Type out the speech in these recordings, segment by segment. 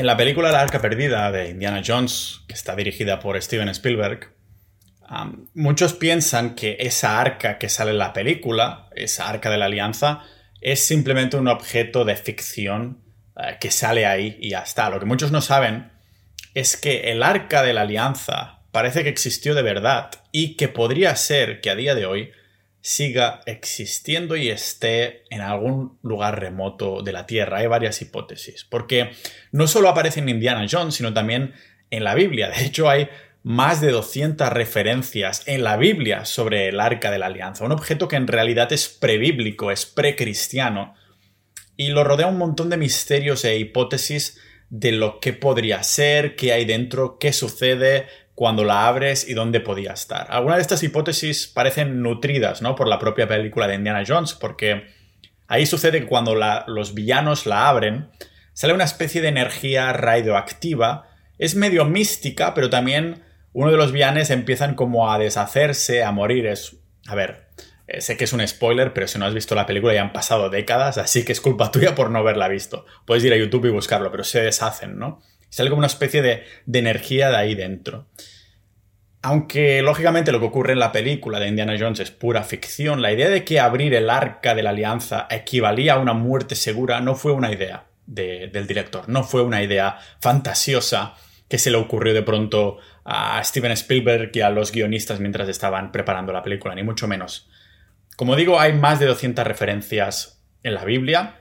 En la película La Arca Perdida de Indiana Jones, que está dirigida por Steven Spielberg, muchos piensan que esa arca que sale en la película, esa arca de la alianza, es simplemente un objeto de ficción eh, que sale ahí y ya está. Lo que muchos no saben es que el arca de la alianza parece que existió de verdad y que podría ser que a día de hoy siga existiendo y esté en algún lugar remoto de la Tierra. Hay varias hipótesis, porque no solo aparece en Indiana Jones, sino también en la Biblia. De hecho, hay más de 200 referencias en la Biblia sobre el Arca de la Alianza, un objeto que en realidad es prebíblico, es precristiano, y lo rodea un montón de misterios e hipótesis de lo que podría ser, qué hay dentro, qué sucede cuando la abres y dónde podía estar. Algunas de estas hipótesis parecen nutridas ¿no? por la propia película de Indiana Jones, porque ahí sucede que cuando los villanos la abren, sale una especie de energía radioactiva, es medio mística, pero también uno de los villanes empiezan como a deshacerse, a morir. Es, a ver, eh, sé que es un spoiler, pero si no has visto la película ya han pasado décadas, así que es culpa tuya por no haberla visto. Puedes ir a YouTube y buscarlo, pero se deshacen, ¿no? Sale como una especie de, de energía de ahí dentro. Aunque lógicamente lo que ocurre en la película de Indiana Jones es pura ficción, la idea de que abrir el arca de la alianza equivalía a una muerte segura no fue una idea del director, no fue una idea fantasiosa que se le ocurrió de pronto a Steven Spielberg y a los guionistas mientras estaban preparando la película, ni mucho menos. Como digo, hay más de 200 referencias en la Biblia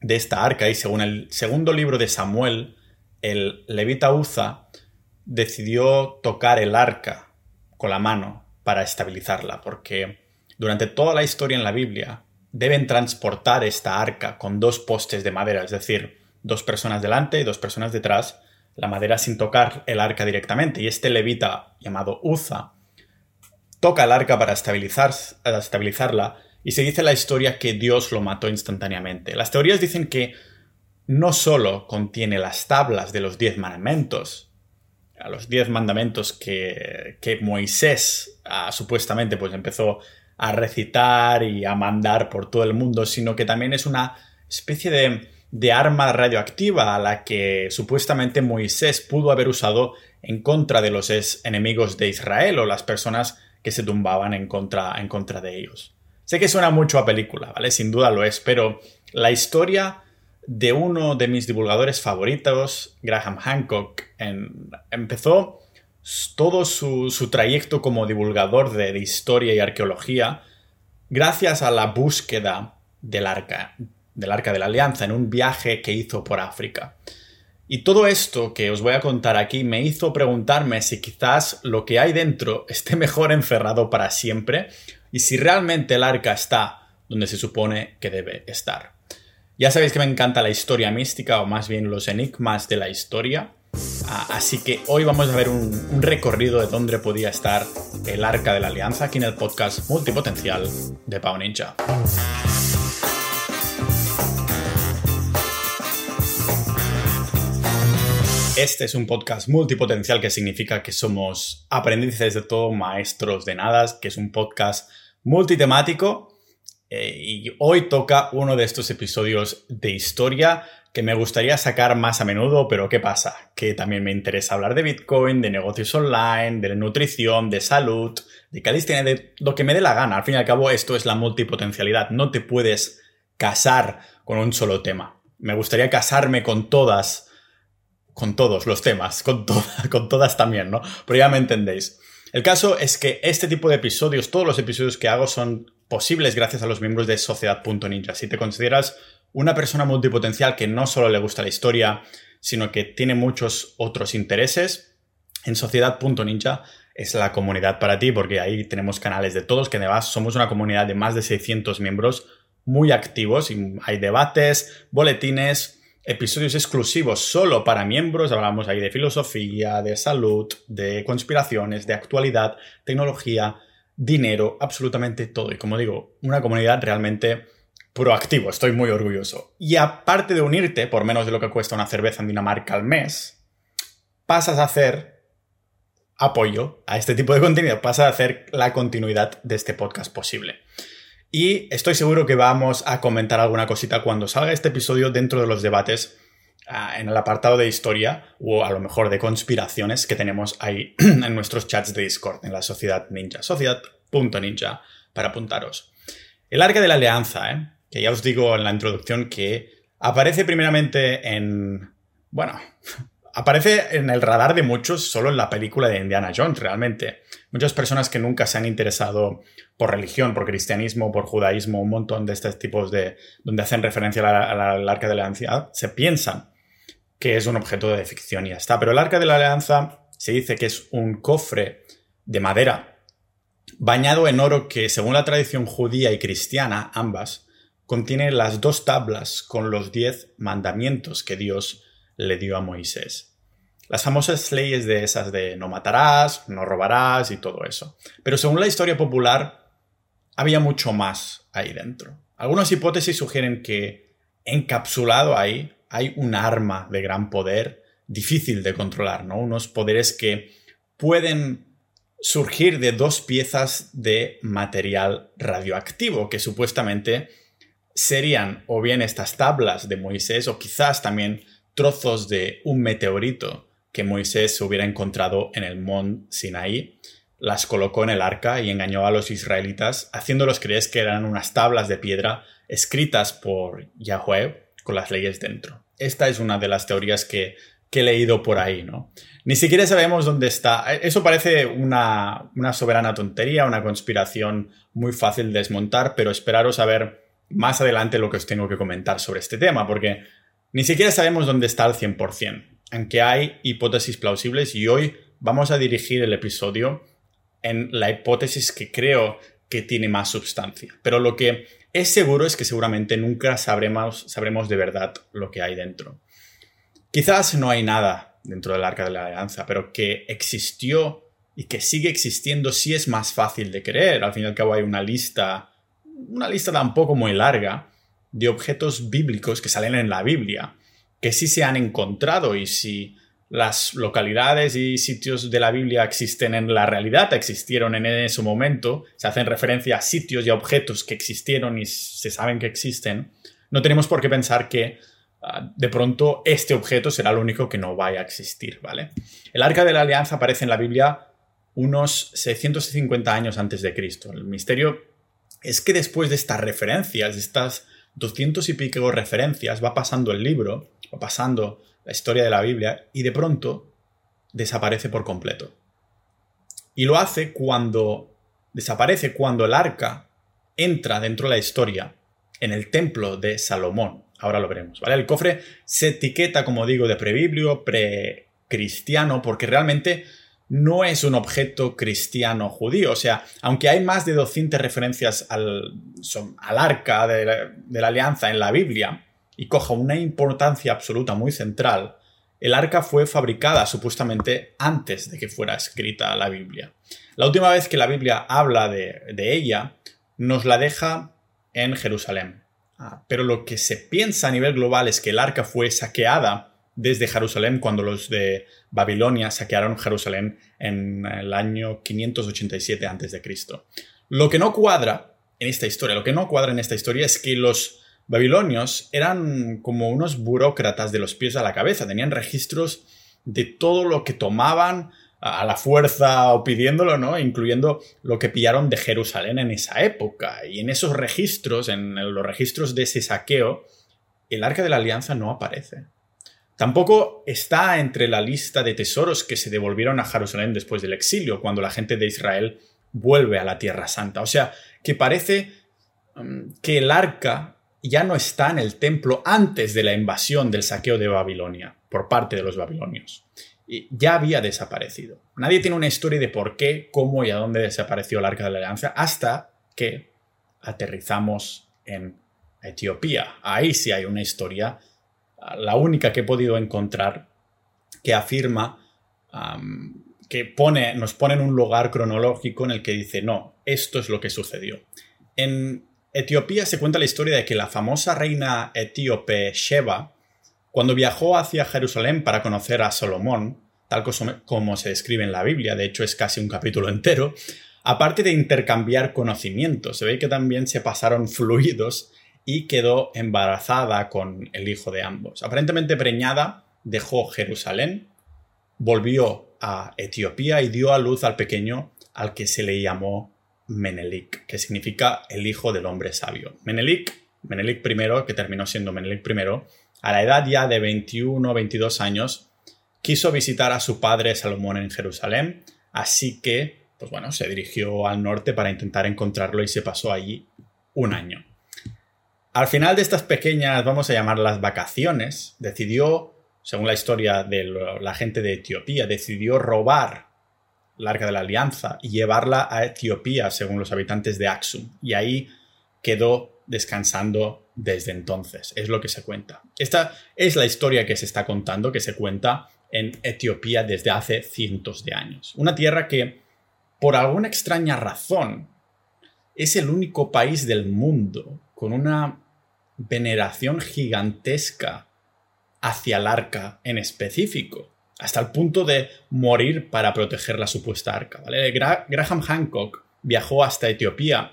de esta arca y según el segundo libro de Samuel, el levita Uza decidió tocar el arca con la mano para estabilizarla, porque durante toda la historia en la Biblia deben transportar esta arca con dos postes de madera, es decir, dos personas delante y dos personas detrás, la madera sin tocar el arca directamente. Y este levita llamado Uza toca el arca para estabilizar, estabilizarla y se dice la historia que Dios lo mató instantáneamente. Las teorías dicen que no solo contiene las tablas de los diez mandamientos, a los diez mandamientos que, que Moisés ah, supuestamente pues empezó a recitar y a mandar por todo el mundo, sino que también es una especie de de arma radioactiva a la que supuestamente Moisés pudo haber usado en contra de los enemigos de Israel o las personas que se tumbaban en contra, en contra de ellos. Sé que suena mucho a película, ¿vale? Sin duda lo es, pero la historia de uno de mis divulgadores favoritos, Graham Hancock, empezó todo su, trayecto como divulgador de, de historia y arqueología gracias a la búsqueda del arca, del Arca de la Alianza en un viaje que hizo por África. Y todo esto que os voy a contar aquí me hizo preguntarme si quizás lo que hay dentro esté mejor encerrado para siempre y si realmente el arca está donde se supone que debe estar. Ya sabéis que me encanta la historia mística o más bien los enigmas de la historia. Ah, así que hoy vamos a ver un, recorrido de dónde podía estar el arca de la alianza aquí en el podcast multipotencial de Pau Ninja. Este es un podcast multipotencial que significa que somos aprendices de todo, maestros de nada, que es un podcast multitemático. Eh, y hoy toca uno de estos episodios de historia que me gustaría sacar más a menudo, pero ¿qué pasa? Que también me interesa hablar de Bitcoin, de negocios online, de nutrición, de salud, de calistenia, de lo que me dé la gana. Al fin y al cabo, esto es la multipotencialidad. No te puedes casar con un solo tema. Me gustaría casarme con todas con todos los temas, con, con todas también, ¿no? Pero ya me entendéis. El caso es que este tipo de episodios, todos los episodios que hago son posibles gracias a los miembros de Sociedad.ninja. Si te consideras una persona multipotencial que no solo le gusta la historia, sino que tiene muchos otros intereses, en Sociedad.ninja es la comunidad para ti porque ahí tenemos canales de todos, que además somos una comunidad de más de 600 miembros muy activos y hay debates, boletines, episodios exclusivos solo para miembros. Hablamos ahí de filosofía, de salud, de conspiraciones, de actualidad, tecnología, dinero, absolutamente todo. Y como digo, una comunidad realmente proactivo. Estoy muy orgulloso. Y aparte de unirte por menos de lo que cuesta una cerveza en Dinamarca al mes, pasas a hacer apoyo a este tipo de contenido, pasas a hacer la continuidad de este podcast posible. Y estoy seguro que vamos a comentar alguna cosita cuando salga este episodio dentro de los debates en el apartado de historia o a lo mejor de conspiraciones que tenemos ahí en nuestros chats de Discord, en la sociedad ninja, sociedad.ninja, para apuntaros. El arca de la alianza, ¿eh? que ya os digo en la introducción que aparece primeramente en... Bueno, aparece en el radar de muchos solo en la película de Indiana Jones, realmente. Muchas personas que nunca se han interesado por religión, por cristianismo, por judaísmo, un montón de estos tipos de... donde hacen referencia al arca de la alianza, se piensan que es un objeto de ficción y ya está. Pero el arca de la alianza se dice que es un cofre de madera bañado en oro que, según la tradición judía y cristiana, ambas, contiene las dos tablas con los diez mandamientos que Dios le dio a Moisés. Las famosas leyes de esas de no matarás, no robarás y todo eso. Pero según la historia popular, había mucho más ahí dentro. Algunas hipótesis sugieren que encapsulado ahí hay un arma de gran poder difícil de controlar, ¿no? Unos poderes que pueden surgir de dos piezas de material radioactivo que supuestamente serían o bien estas tablas de Moisés o quizás también trozos de un meteorito que Moisés hubiera encontrado en el monte Sinaí, las colocó en el arca y engañó a los israelitas, haciéndolos creer que eran unas tablas de piedra escritas por Yahweh con las leyes dentro. Esta es una de las teorías que, he leído por ahí, ¿no? Ni siquiera sabemos dónde está. Eso parece una, soberana tontería, una conspiración muy fácil de desmontar, pero esperaros a ver más adelante lo que os tengo que comentar sobre este tema, porque ni siquiera sabemos dónde está al 100%, aunque hay hipótesis plausibles y hoy vamos a dirigir el episodio en la hipótesis que creo que tiene más sustancia. Pero lo que es seguro es que seguramente nunca sabremos, sabremos de verdad lo que hay dentro. Quizás no hay nada dentro del arca de la alianza, pero que existió y que sigue existiendo sí es más fácil de creer. Al fin y al cabo hay una lista, una lista tampoco muy larga, de objetos bíblicos que salen en la Biblia, que sí se han encontrado y si las localidades y sitios de la Biblia existen en la realidad, existieron en ese momento, se hacen referencia a sitios y a objetos que existieron y se saben que existen, no tenemos por qué pensar que ah, de pronto este objeto será lo único que no vaya a existir, ¿vale? El arca de la alianza aparece en la Biblia unos 650 años antes de Cristo. El misterio es que después de estas referencias, de estas 200 y pico referencias, va pasando el libro, va pasando la historia de la Biblia y de pronto desaparece por completo. Y lo hace cuando desaparece cuando el arca entra dentro de la historia en el templo de Salomón. Ahora lo veremos, ¿vale? El cofre se etiqueta, como digo, de prebiblio, precristiano, porque realmente no es un objeto cristiano judío. O sea, aunque hay más de 200 referencias al, al arca de la, alianza en la Biblia, y coja una importancia absoluta muy central, el arca fue fabricada supuestamente antes de que fuera escrita la Biblia. La última vez que la Biblia habla de, ella, nos la deja en Jerusalén. Ah, pero lo que se piensa a nivel global es que el arca fue saqueada desde Jerusalén cuando los de Babilonia saquearon Jerusalén en el año 587 a.C. Lo que no cuadra en esta historia, lo que no cuadra en esta historia es que los babilonios eran como unos burócratas de los pies a la cabeza, tenían registros de todo lo que tomaban a la fuerza o pidiéndolo, ¿no? Incluyendo lo que pillaron de Jerusalén en esa época. Y en esos registros, en los registros de ese saqueo, el arca de la alianza no aparece. Tampoco está entre la lista de tesoros que se devolvieron a Jerusalén después del exilio, cuando la gente de Israel vuelve a la Tierra Santa. O sea, que parece mm, que el arca ya no está en el templo antes de la invasión del saqueo de Babilonia por parte de los babilonios. Y ya había desaparecido. Nadie tiene una historia de por qué, cómo y a dónde desapareció el Arca de la Alianza hasta que aterrizamos en Etiopía. Ahí sí hay una historia, la única que he podido encontrar, que afirma que pone, nos pone en un lugar cronológico en el que dice, no, esto es lo que sucedió. En Etiopía se cuenta la historia de que la famosa reina etíope Sheba, cuando viajó hacia Jerusalén para conocer a Salomón, tal como se describe en la Biblia, de hecho es casi un capítulo entero, aparte de intercambiar conocimientos, se ve que también se pasaron fluidos y quedó embarazada con el hijo de ambos. Aparentemente preñada, dejó Jerusalén, volvió a Etiopía y dio a luz al pequeño al que se le llamó Menelik, que significa el hijo del hombre sabio. Menelik, Menelik I, que terminó siendo Menelik I, a la edad ya de 21 o 22 años, quiso visitar a su padre Salomón en Jerusalén, así que, pues bueno, se dirigió al norte para intentar encontrarlo y se pasó allí un año. Al final de estas pequeñas, vamos a llamarlas vacaciones, decidió, según la historia de la gente de Etiopía, decidió robar el arca de la alianza y llevarla a Etiopía, según los habitantes de Aksum. Y ahí quedó descansando desde entonces. Es lo que se cuenta. Esta es la historia que se está contando, que se cuenta en Etiopía desde hace cientos de años. Una tierra que, por alguna extraña razón, es el único país del mundo con una veneración gigantesca hacia el arca en específico, hasta el punto de morir para proteger la supuesta arca. Graham Hancock viajó hasta Etiopía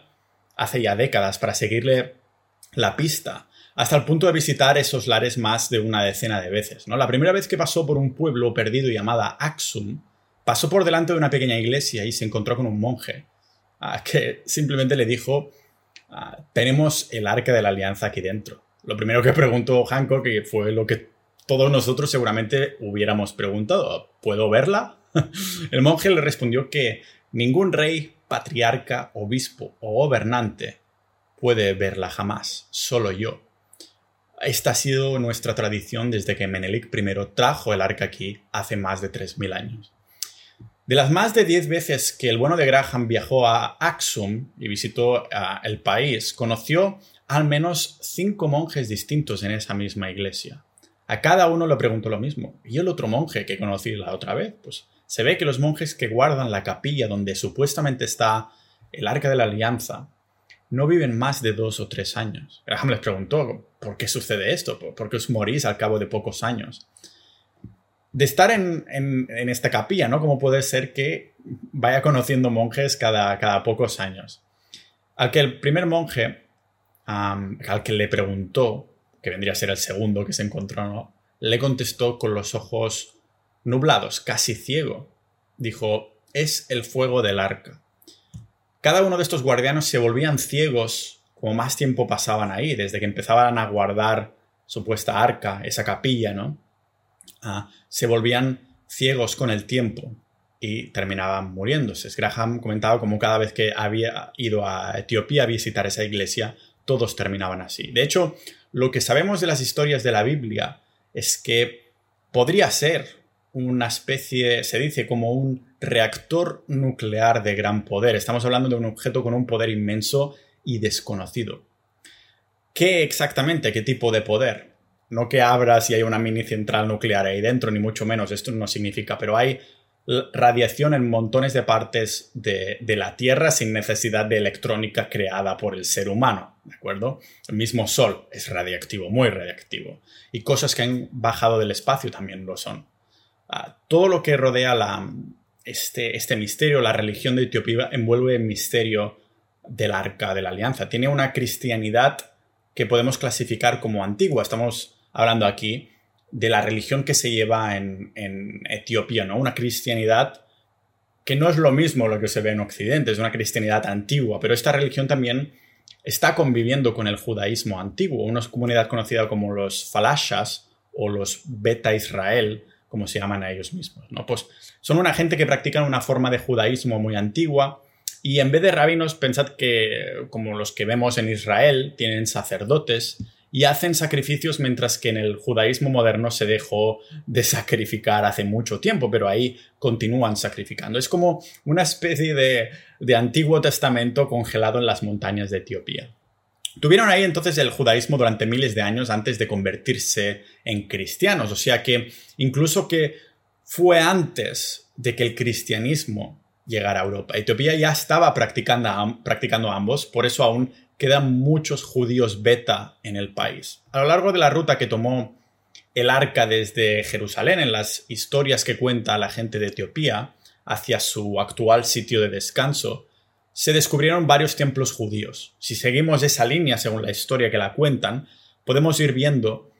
hace ya décadas para seguirle la pista, hasta el punto de visitar esos lares más de una decena de veces. ¿no? La primera vez que pasó por un pueblo perdido llamada Aksum, pasó por delante de una pequeña iglesia y se encontró con un monje que simplemente le dijo Ah, tenemos el arca de la alianza aquí dentro. Lo primero que preguntó Hancock, y fue lo que todos nosotros seguramente hubiéramos preguntado, ¿puedo verla? el monje le respondió que ningún rey, patriarca, obispo o gobernante puede verla jamás, solo yo. Esta ha sido nuestra tradición desde que Menelik I trajo el arca aquí hace más de 3.000 años. De las más de 10 veces que el bueno de Graham viajó a Axum y visitó el país, conoció al menos cinco monjes distintos en esa misma iglesia. A cada uno le preguntó lo mismo. ¿Y el otro monje que conocí la otra vez? Pues se ve que los monjes que guardan la capilla donde supuestamente está el arca de la alianza no viven más de dos o tres años. Graham les preguntó, ¿por qué sucede esto? ¿Por qué os morís al cabo de pocos años? de estar en, esta capilla, ¿no? Como puede ser que vaya conociendo monjes cada, cada pocos años. Al que el primer monje, al que le preguntó, que vendría a ser el segundo que se encontró, le contestó con los ojos nublados, casi ciego. Dijo, es el fuego del arca. Cada uno de estos guardianos se volvían ciegos como más tiempo pasaban ahí, desde que empezaban a guardar supuesta arca, esa capilla, ¿no? se volvían ciegos con el tiempo y terminaban muriéndose. Graham comentaba como cada vez que había ido a Etiopía a visitar esa iglesia, todos terminaban así. De hecho, lo que sabemos de las historias de la Biblia es que podría ser una especie, se dice, como un reactor nuclear de gran poder. Estamos hablando de un objeto con un poder inmenso y desconocido. ¿Qué exactamente? ¿Qué tipo de poder? No que abras y hay una mini central nuclear ahí dentro, ni mucho menos, esto no significa, pero hay radiación en montones de partes de, la Tierra sin necesidad de electrónica creada por el ser humano, ¿de acuerdo? El mismo Sol es radiactivo, muy radiactivo. Y cosas que han bajado del espacio también lo son. Ah, todo lo que rodea este, este misterio, la religión de Etiopía, envuelve el misterio del arca de la alianza. Tiene una cristianidad que podemos clasificar como antigua. Estamos hablando aquí de la religión que se lleva en, Etiopía, ¿no? Una cristianidad que no es lo mismo lo que se ve en Occidente, es una cristianidad antigua, pero esta religión también está conviviendo con el judaísmo antiguo, una comunidad conocida como los falashas o los beta Israel, como se llaman a ellos mismos, ¿no? Pues son una gente que practican una forma de judaísmo muy antigua y en vez de rabinos pensad que como los que vemos en Israel tienen sacerdotes y hacen sacrificios mientras que en el judaísmo moderno se dejó de sacrificar hace mucho tiempo, pero ahí continúan sacrificando. Es como una especie de, de Antiguo Testamento congelado en las montañas de Etiopía. Tuvieron ahí entonces el judaísmo durante miles de años antes de convertirse en cristianos, o sea que incluso que fue antes de que el cristianismo llegara a Europa. Etiopía ya estaba practicando, practicando ambos, por eso aún quedan muchos judíos beta en el país. A lo largo de la ruta que tomó el arca desde Jerusalén, en las historias que cuenta la gente de Etiopía, hacia su actual sitio de descanso, se descubrieron varios templos judíos. Si seguimos esa línea según la historia que la cuentan, podemos ir viendo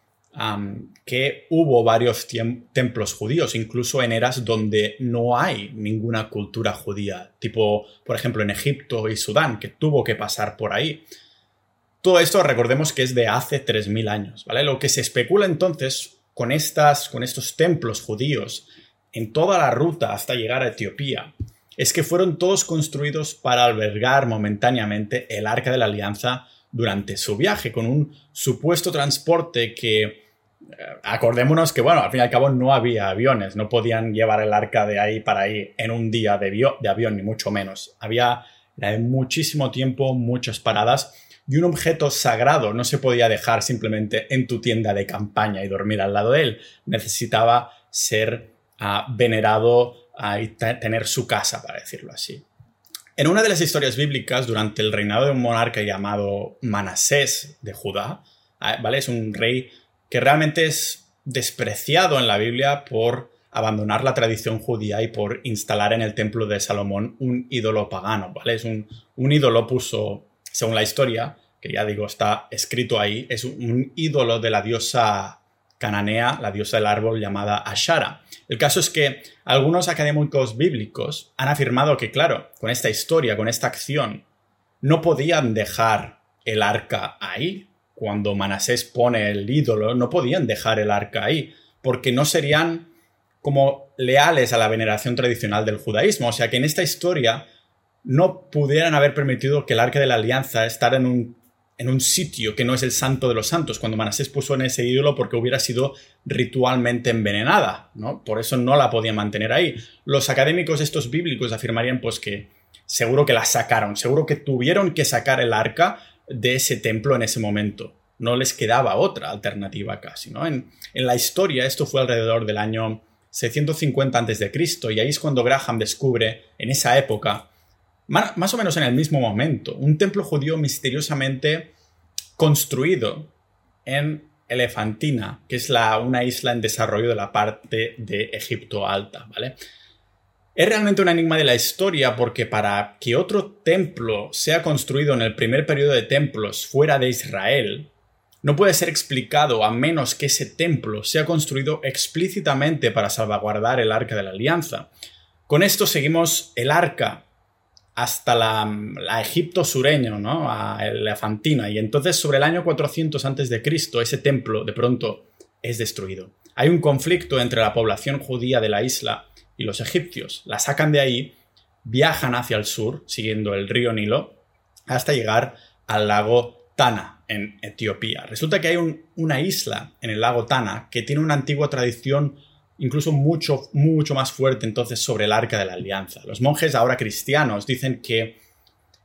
que hubo varios templos judíos, incluso en eras donde no hay ninguna cultura judía, tipo, por ejemplo, en Egipto y Sudán, que tuvo que pasar por ahí. Todo esto recordemos que es de hace 3.000 años, ¿vale? Lo que se especula entonces con, estas, con estos templos judíos en toda la ruta hasta llegar a Etiopía es que fueron todos construidos para albergar momentáneamente el Arca de la Alianza durante su viaje, con un supuesto transporte que acordémonos que, bueno, al fin y al cabo no había aviones, no podían llevar el arca de ahí para ahí en un día de, de avión, ni mucho menos. Había muchísimo tiempo, muchas paradas y un objeto sagrado no se podía dejar simplemente en tu tienda de campaña y dormir al lado de él. Necesitaba ser ah, venerado ah, y tener su casa, para decirlo así. En una de las historias bíblicas, durante el reinado de un monarca llamado Manasés de Judá, ah, ¿vale? Es un rey que realmente es despreciado en la Biblia por abandonar la tradición judía y por instalar en el templo de Salomón un ídolo pagano, ¿vale? Es un, un ídolo puso, según la historia, que ya digo, está escrito ahí, es un, ídolo de la diosa cananea, la diosa del árbol llamada Ashara. El caso es que algunos académicos bíblicos han afirmado que, claro, con esta historia, con esta acción, no podían dejar el arca ahí, cuando Manasés pone el ídolo, no podían dejar el arca ahí, porque no serían como leales a la veneración tradicional del judaísmo. O sea que en esta historia no pudieran haber permitido que el arca de la alianza estar en un, en un sitio que no es el santo de los santos, cuando Manasés puso en ese ídolo porque hubiera sido ritualmente envenenada, ¿no? Por eso no la podían mantener ahí. Los académicos estos bíblicos afirmarían pues que seguro que la sacaron, seguro que tuvieron que sacar el arca de ese templo en ese momento. No les quedaba otra alternativa casi. ¿no? En, la historia esto fue alrededor del año 650 a.C. y ahí es cuando Graham descubre, en esa época, más o menos en el mismo momento, un templo judío misteriosamente construido en Elefantina, que es la, una isla en desarrollo de la parte de Egipto Alta, ¿vale? Es realmente un enigma de la historia porque para que otro templo sea construido en el primer periodo de templos fuera de Israel, no puede ser explicado a menos que ese templo sea construido explícitamente para salvaguardar el arca de la alianza. Con esto seguimos el arca hasta la, Egipto sureño, ¿no? a Elefantina, y entonces sobre el año 400 a.C. ese templo de pronto es destruido. Hay un conflicto entre la población judía de la isla y los egipcios la sacan de ahí, viajan hacia el sur, siguiendo el río Nilo, hasta llegar al lago Tana, en Etiopía. Resulta que hay una isla en el lago Tana que tiene una antigua tradición incluso mucho, mucho más fuerte entonces sobre el arca de la alianza. Los monjes ahora cristianos dicen que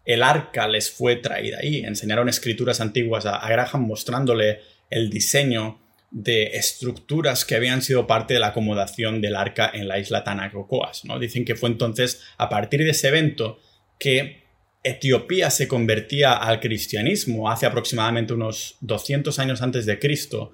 el arca les fue traída ahí. Enseñaron escrituras antiguas a Graham mostrándole el diseño de estructuras que habían sido parte de la acomodación del arca en la isla Tanacocoas. ¿no? Dicen que fue entonces a partir de ese evento que Etiopía se convertía al cristianismo hace aproximadamente unos 200 años antes de Cristo.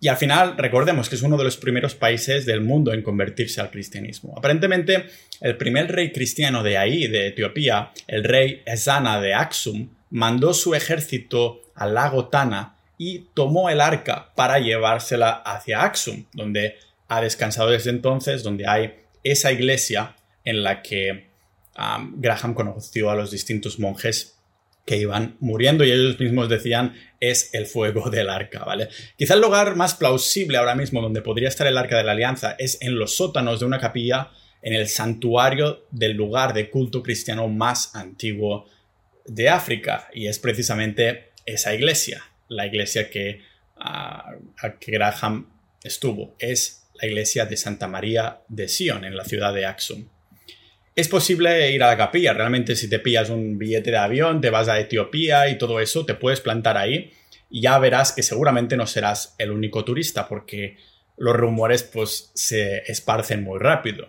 Y al final, recordemos que es uno de los primeros países del mundo en convertirse al cristianismo. Aparentemente, el primer rey cristiano de ahí, de Etiopía, el rey Ezana de Aksum, mandó su ejército al lago Tana y tomó el arca para llevársela hacia Axum, donde ha descansado desde entonces, donde hay esa iglesia en la que Graham conoció a los distintos monjes que iban muriendo y ellos mismos decían es el fuego del arca, ¿vale? Quizá el lugar más plausible ahora mismo donde podría estar el arca de la alianza es en los sótanos de una capilla en el santuario del lugar de culto cristiano más antiguo de África y es precisamente esa iglesia, la iglesia que, Graham estuvo. Es la iglesia de Santa María de Sion, en la ciudad de Axum. Es posible ir a la capilla, realmente si te pillas un billete de avión, te vas a Etiopía y todo eso, te puedes plantar ahí y ya verás que seguramente no serás el único turista porque los rumores pues se esparcen muy rápido.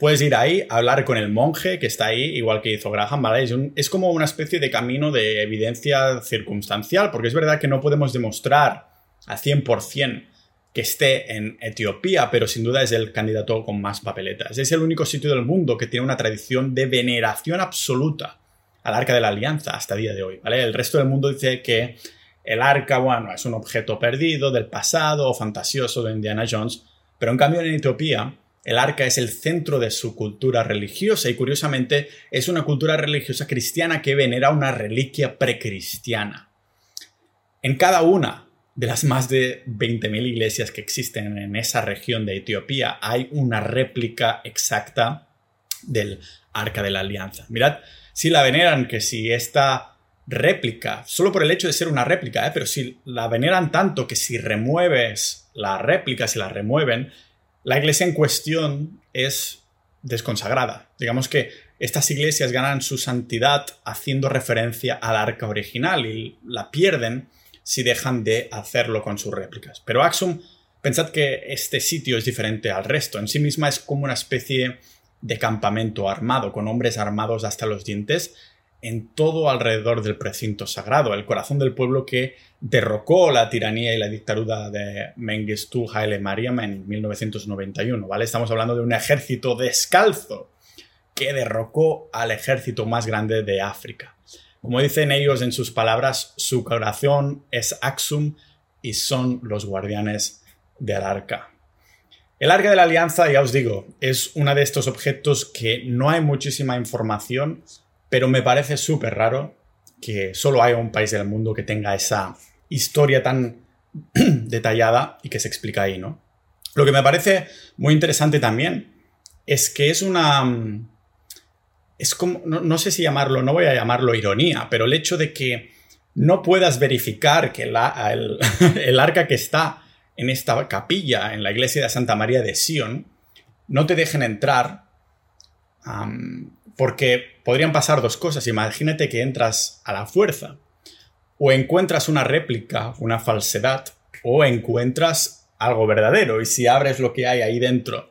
Puedes ir ahí, hablar con el monje que está ahí, igual que hizo Graham, ¿vale? Es, como una especie de camino de evidencia circunstancial, porque es verdad que no podemos demostrar al 100% que esté en Etiopía, pero sin duda es el candidato con más papeletas. Es el único sitio del mundo que tiene una tradición de veneración absoluta al arca de la alianza hasta el día de hoy, ¿vale? El resto del mundo dice que el arca, bueno, es un objeto perdido del pasado o fantasioso de Indiana Jones, pero en cambio en Etiopía el arca es el centro de su cultura religiosa y curiosamente es una cultura religiosa cristiana que venera una reliquia precristiana. En cada una de las más de 20.000 iglesias que existen en esa región de Etiopía hay una réplica exacta del Arca de la Alianza. Mirad, si la veneran, que si esta réplica, solo por el hecho de ser una réplica, ¿eh? pero si la veneran tanto que si remueves la réplica, si la remueven, la iglesia en cuestión es desconsagrada. Digamos que estas iglesias ganan su santidad haciendo referencia al arca original y la pierden si dejan de hacerlo con sus réplicas. Pero Axum, pensad que este sitio es diferente al resto. En sí misma es como una especie de campamento armado, con hombres armados hasta los dientes en todo alrededor del precinto sagrado, el corazón del pueblo que derrocó la tiranía y la dictadura de Mengistu Haile Mariam en 1991, ¿vale? Estamos hablando de un ejército descalzo que derrocó al ejército más grande de África. Como dicen ellos en sus palabras, su corazón es Axum y son los guardianes del arca. El arca de la alianza, ya os digo, es uno de estos objetos que no hay muchísima información, pero me parece súper raro que solo haya un país del mundo que tenga esa historia tan detallada y que se explica ahí, ¿no? Lo que me parece muy interesante también es que es una... Es como, no, sé si llamarlo, no voy a llamarlo ironía, pero el hecho de que no puedas verificar que el, el arca que está en esta capilla, en la iglesia de Santa María de Sion, no te dejen entrar porque podrían pasar dos cosas. Imagínate que entras a la fuerza o encuentras una réplica, una falsedad, o encuentras algo verdadero. Y si abres lo que hay ahí dentro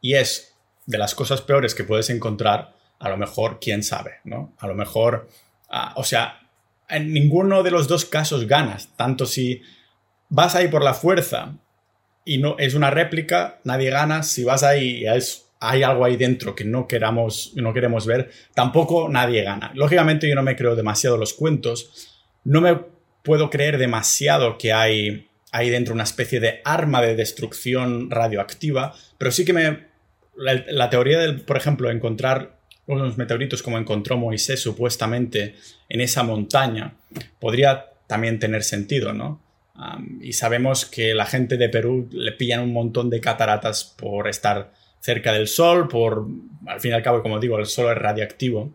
y es de las cosas peores que puedes encontrar, a lo mejor, quién sabe, ¿no? A lo mejor, ah, o sea, en ninguno de los dos casos ganas, tanto si vas ahí por la fuerza y no es una réplica, nadie gana. Si vas ahí y hay algo ahí dentro que no, queramos, no queremos ver, tampoco nadie gana. Lógicamente yo no me creo demasiado los cuentos, no me puedo creer demasiado que hay ahí dentro una especie de arma de destrucción radioactiva, pero sí que me... La, teoría del, por ejemplo, encontrar unos meteoritos como encontró Moisés supuestamente en esa montaña, podría también tener sentido, ¿no? y sabemos que la gente de Perú le pillan un montón de cataratas por estar cerca del sol, por, al fin y al cabo, como digo, el sol es radiactivo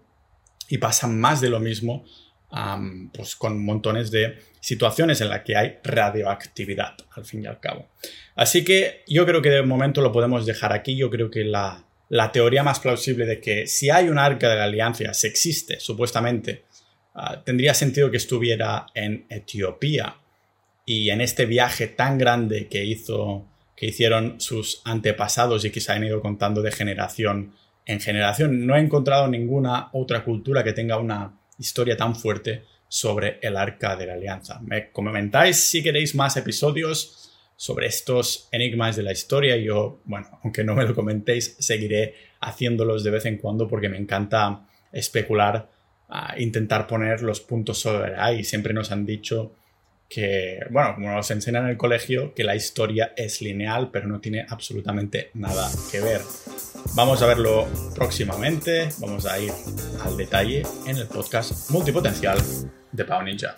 y pasa más de lo mismo pues con montones de situaciones en las que hay radioactividad, al fin y al cabo. Así que yo creo que de momento lo podemos dejar aquí. Yo creo que la, la teoría más plausible de que si hay un arca de la alianza, si existe, supuestamente, ah, tendría sentido que estuviera en Etiopía y en este viaje tan grande que hizo que hicieron sus antepasados y que se han ido contando de generación en generación. No he encontrado ninguna otra cultura que tenga una historia tan fuerte sobre el arca de la alianza. Me comentáis si queréis más episodios sobre estos enigmas de la historia. Yo, bueno, aunque no me lo comentéis, seguiré haciéndolos de vez en cuando porque me encanta especular, intentar poner los puntos sobre ahí. Siempre nos han dicho que, bueno, como nos enseñan en el colegio, que la historia es lineal, pero no tiene absolutamente nada que ver. Vamos a verlo próximamente, vamos a ir al detalle en el podcast multipotencial de Pau Ninja.